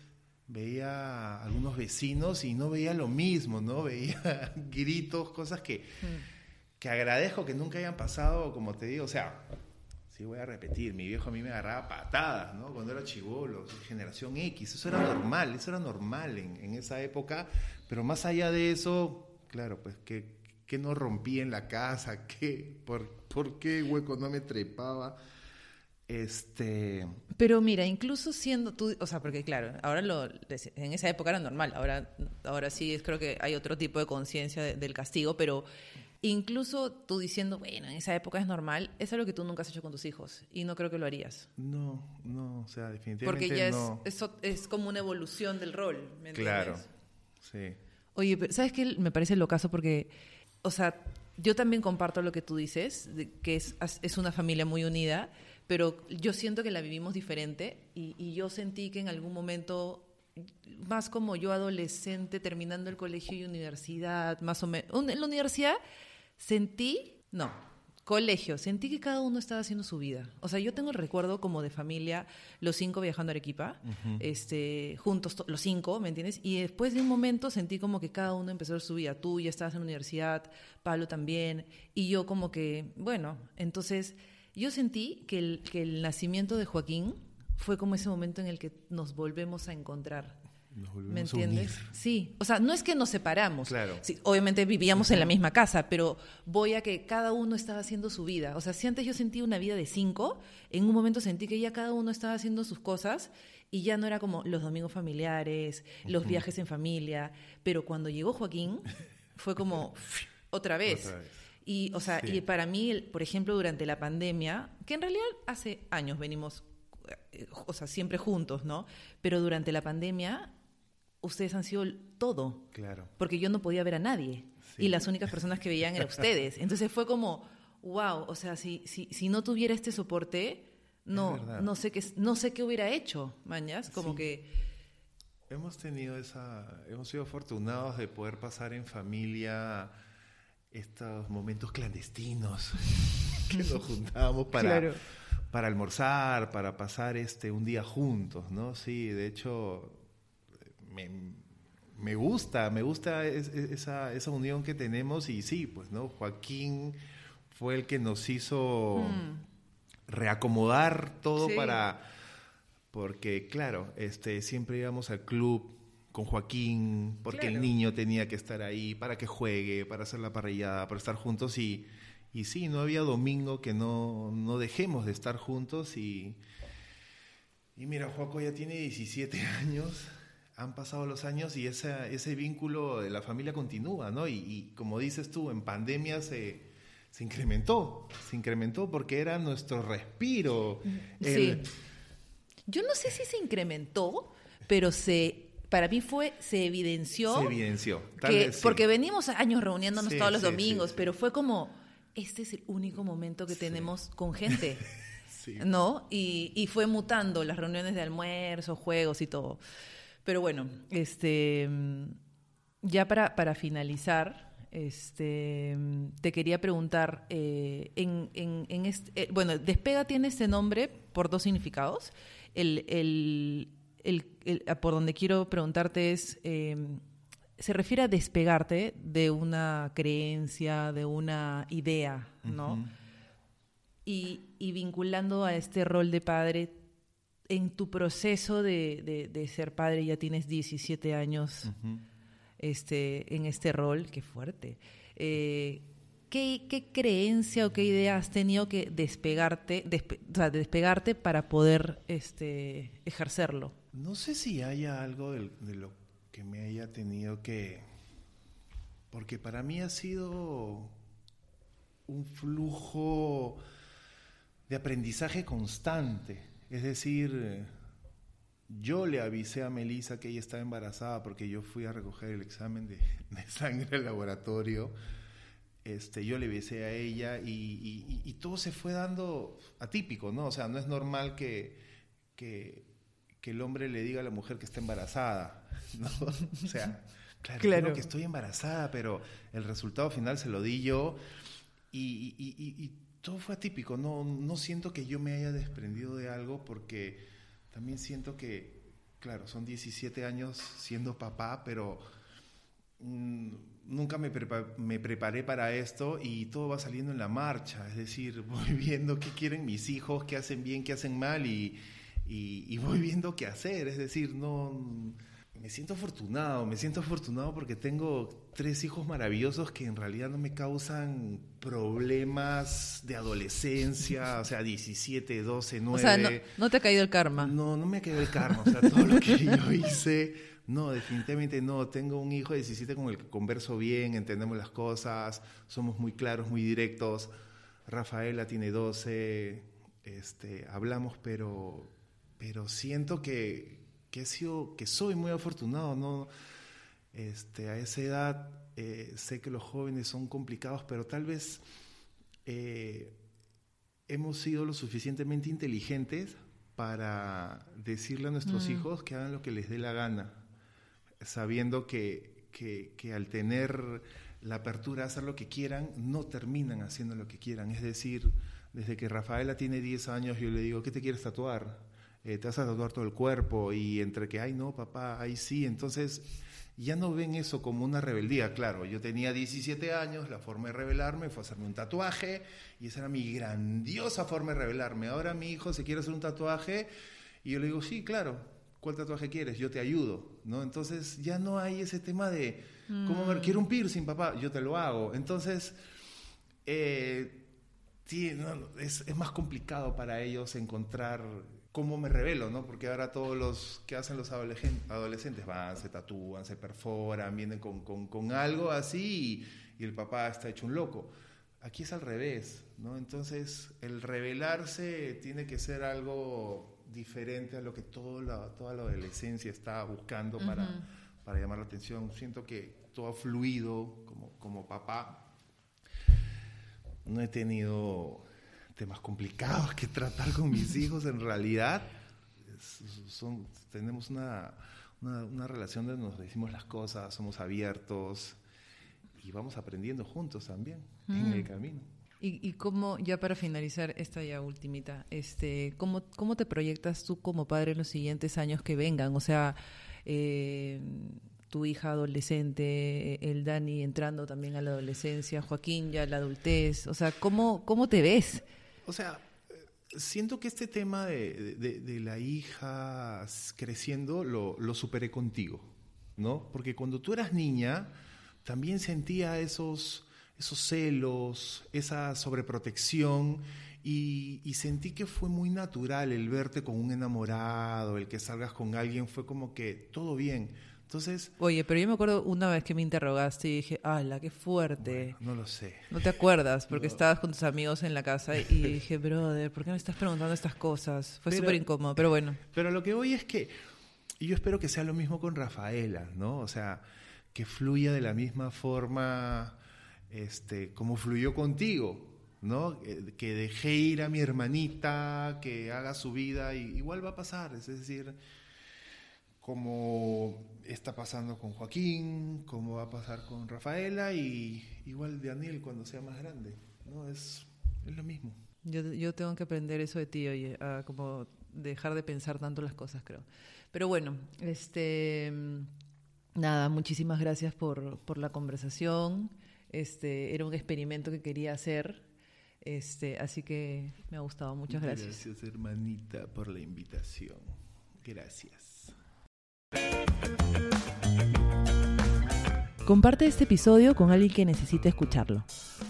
[SPEAKER 1] veía a algunos vecinos y no veía lo mismo, ¿no? Veía gritos, cosas que, mm. que agradezco que nunca hayan pasado, como te digo, o sea, Sí, voy a repetir, mi viejo a mí me agarraba patadas, ¿no? Cuando era chivolo, generación X, eso era normal, eso era normal en, esa época, pero más allá de eso, claro, pues que, que no rompí en la casa, ¿Qué, por, por qué hueco no me trepaba. Este...
[SPEAKER 2] Pero mira, incluso siendo tú, o sea, porque claro, ahora lo, en esa época era normal, ahora, ahora sí creo que hay otro tipo de conciencia del castigo, pero Incluso tú diciendo, bueno, en esa época es normal, es algo que tú nunca has hecho con tus hijos y no creo que lo harías.
[SPEAKER 1] No, no, o sea, definitivamente
[SPEAKER 2] Porque ya
[SPEAKER 1] no.
[SPEAKER 2] es, es, como una evolución del rol, ¿me
[SPEAKER 1] Claro, sí.
[SPEAKER 2] Oye, ¿sabes qué? Me parece lo caso porque, o sea, yo también comparto lo que tú dices, que es, es una familia muy unida, pero yo siento que la vivimos diferente y, y yo sentí que en algún momento más como yo adolescente, terminando el colegio y universidad, más o menos. En la universidad sentí, no, colegio, sentí que cada uno estaba haciendo su vida. O sea, yo tengo el recuerdo como de familia, los cinco viajando a Arequipa, este, juntos, los cinco, ¿me entiendes? Y después de un momento sentí como que cada uno empezó su vida. Tú ya estabas en la universidad, Pablo también, y yo como que, bueno, entonces yo sentí que el, que el nacimiento de Joaquín fue como ese momento en el que nos volvemos a encontrar. ¿Me entiendes? Sí, o sea, no es que nos separamos.
[SPEAKER 1] Claro.
[SPEAKER 2] obviamente vivíamos en la misma casa, pero voy a que cada uno estaba haciendo su vida. O sea, si antes yo sentí una vida de cinco, en un momento sentí que ya cada uno estaba haciendo sus cosas y ya no era como los domingos familiares, los viajes en familia. Pero cuando llegó Joaquín, fue como otra vez. Y, o sea, y para mí, por ejemplo, durante la pandemia, que en realidad hace años venimos eh, o sea, siempre juntos, ¿no? Pero durante la pandemia ustedes han sido todo.
[SPEAKER 1] Claro.
[SPEAKER 2] Porque yo no podía ver a nadie. Y las únicas personas que veían eran ustedes. Entonces fue como, wow, o sea, si, si, si no tuviera este soporte, no, no, sé qué, no sé qué hubiera hecho, mañas. Como que...
[SPEAKER 1] Hemos tenido esa, hemos sido afortunados de poder pasar en familia estos momentos clandestinos que nos juntábamos para, para almorzar, para pasar este un día juntos, ¿no? Sí, de hecho, me, gusta, me gusta esa, esa unión que tenemos. Y sí, pues, ¿no? Joaquín fue el que nos hizo mm. reacomodar todo para porque claro, este siempre íbamos al club con Joaquín, porque el niño tenía que estar ahí para que juegue, para hacer la parrillada, para estar juntos. Y, y sí, no había domingo que no, no dejemos de estar juntos. Y, y mira, Joaco ya tiene 17 años, han pasado los años y esa, ese vínculo de la familia continúa, ¿no? Y, como dices tú, en pandemia se, se, incrementó, se incrementó porque era nuestro respiro.
[SPEAKER 2] Sí. Yo no sé si se incrementó, pero se para mí fue, se evidenció.
[SPEAKER 1] Se evidenció.
[SPEAKER 2] Porque venimos años reuniéndonos todos los domingos, pero fue como, este es el único momento que tenemos con gente. ¿No? Y, fue mutando las reuniones de almuerzo, juegos y todo. Pero bueno, este, ya para, para finalizar, este, te quería preguntar, eh, en, en, este, eh, bueno, Despega tiene este nombre por dos significados. El, el, el, por donde quiero preguntarte es, em, se refiere a despegarte de una creencia, de una idea, ¿no? y, vinculando a este rol de padre, en tu proceso de, ser padre, ya tienes 17 años este, en este rol, qué fuerte. Eh, ¿qué, creencia o qué idea has tenido que despegarte, despegarte para poder este, ejercerlo?
[SPEAKER 1] No sé si haya algo de, lo que me haya tenido que... Porque para mí ha sido un flujo de aprendizaje constante. Es decir, yo le avisé a Melissa que ella estaba embarazada porque yo fui a recoger el examen de, sangre al laboratorio. Este, yo le avisé a ella y, todo se fue dando atípico, ¿no? O sea, no es normal que, que que el hombre le diga a la mujer que está embarazada, ¿no? O sea, claro, que estoy embarazada, pero el resultado final se lo di yo y, todo fue atípico. No, no siento que yo me haya desprendido de algo porque también siento que, claro, son 17 años siendo papá, pero mm, nunca me, me, preparé para esto y todo va saliendo en la marcha. Es decir, voy viendo qué quieren mis hijos, qué hacen bien, qué hacen mal y y, voy viendo qué hacer. Es decir, no. Me siento afortunado, me siento afortunado porque tengo tres hijos maravillosos que en realidad no me causan problemas de adolescencia, o sea, 17, 12, 9. O
[SPEAKER 2] sea, no, te ha caído el karma.
[SPEAKER 1] No, no me ha caído el karma. O sea, todo lo que yo hice, no, definitivamente no. Tengo un hijo de 17 con el que converso bien, entendemos las cosas, somos muy claros, muy directos. Rafaela tiene 12, este, hablamos, pero pero siento que, que, he sido, que soy muy afortunado, ¿no? Este, a esa edad eh, sé que los jóvenes son complicados, pero tal vez eh, hemos sido lo suficientemente inteligentes para decirle a nuestros mm. hijos que hagan lo que les dé la gana, sabiendo que, que, que, al tener la apertura a hacer lo que quieran, no terminan haciendo lo que quieran. Es decir, desde que Rafaela tiene 10 años, yo le digo, ¿qué te quieres tatuar? Eh, te vas a tatuar todo el cuerpo y entre que, ay no, papá, ay sí, entonces ya no ven eso como una rebeldía, claro, yo tenía 17 años, la forma de rebelarme fue hacerme un tatuaje y esa era mi grandiosa forma de rebelarme. Ahora mi hijo se quiere hacer un tatuaje y yo le digo, sí, claro, ¿cuál tatuaje quieres? Yo te ayudo, ¿no? Entonces ya no hay ese tema de, ¿cómo ver? Quiero un piercing, papá, yo te lo hago. Entonces, eh, es, es más complicado para ellos encontrar cómo me revelo, ¿no? Porque ahora todos los que hacen los adolescentes van, se tatúan, se perforan, vienen con, con, algo así y, el papá está hecho un loco. Aquí es al revés, ¿no? Entonces, el revelarse tiene que ser algo diferente a lo que todo la, toda la adolescencia está buscando para, para llamar la atención. Siento que todo ha fluido como, como papá. No he tenido temas complicados que tratar con mis hijos, en realidad son, tenemos una, una, relación donde nos decimos las cosas, somos abiertos vamos aprendiendo juntos también en el camino.
[SPEAKER 2] Y, y cómo, ya para finalizar esta ya ultimita, este, ¿cómo, ¿cómo te proyectas tú como padre en los siguientes años que vengan? O sea, eh, tu hija adolescente, el Dani entrando también a la adolescencia, Joaquín ya a la adultez, o sea, ¿cómo, cómo te ves?
[SPEAKER 1] O sea, siento que este tema de, de, la hija creciendo lo, lo, superé contigo, ¿no? Porque cuando tú eras niña, también sentía esos, esos celos, esa sobreprotección. Y, sentí que fue muy natural el verte con un enamorado, el que salgas con alguien, fue como que todo bien. Entonces.
[SPEAKER 2] Oye, pero yo me acuerdo una vez que me interrogaste y dije, ¡hala, qué fuerte!
[SPEAKER 1] Bueno, no lo sé.
[SPEAKER 2] No te acuerdas, porque no. estabas con tus amigos en la casa y dije, brother, ¿por qué me estás preguntando estas cosas? Fue súper incómodo, pero bueno.
[SPEAKER 1] Pero lo que voy es que. Y yo espero que sea lo mismo con Rafaela, ¿no? O sea, que fluya de la misma forma este, como fluyó contigo, ¿no? Que dejé ir a mi hermanita, que haga su vida, y igual va a pasar, es decir como está pasando con Joaquín, como va a pasar con Rafaela y igual Daniel cuando sea más grande, ¿no? Es, es lo mismo.
[SPEAKER 2] Yo, yo, tengo que aprender eso de ti, oye, a como dejar de pensar tanto las cosas, creo. Pero bueno, este nada, muchísimas gracias por, por la conversación. Este, era un experimento que quería hacer. Este, así que me ha gustado. Muchas gracias.
[SPEAKER 1] Gracias, hermanita, por la invitación. Gracias.
[SPEAKER 2] Comparte este episodio con alguien que necesite escucharlo.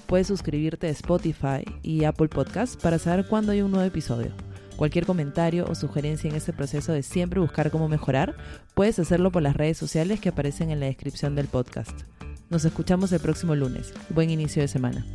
[SPEAKER 2] Puedes suscribirte a Spotify y Apple Podcasts para saber cuándo hay un nuevo episodio. Cualquier comentario o sugerencia en este proceso de siempre buscar cómo mejorar, puedes hacerlo por las redes sociales que aparecen en la descripción del podcast. Nos escuchamos el próximo lunes. Buen inicio de semana.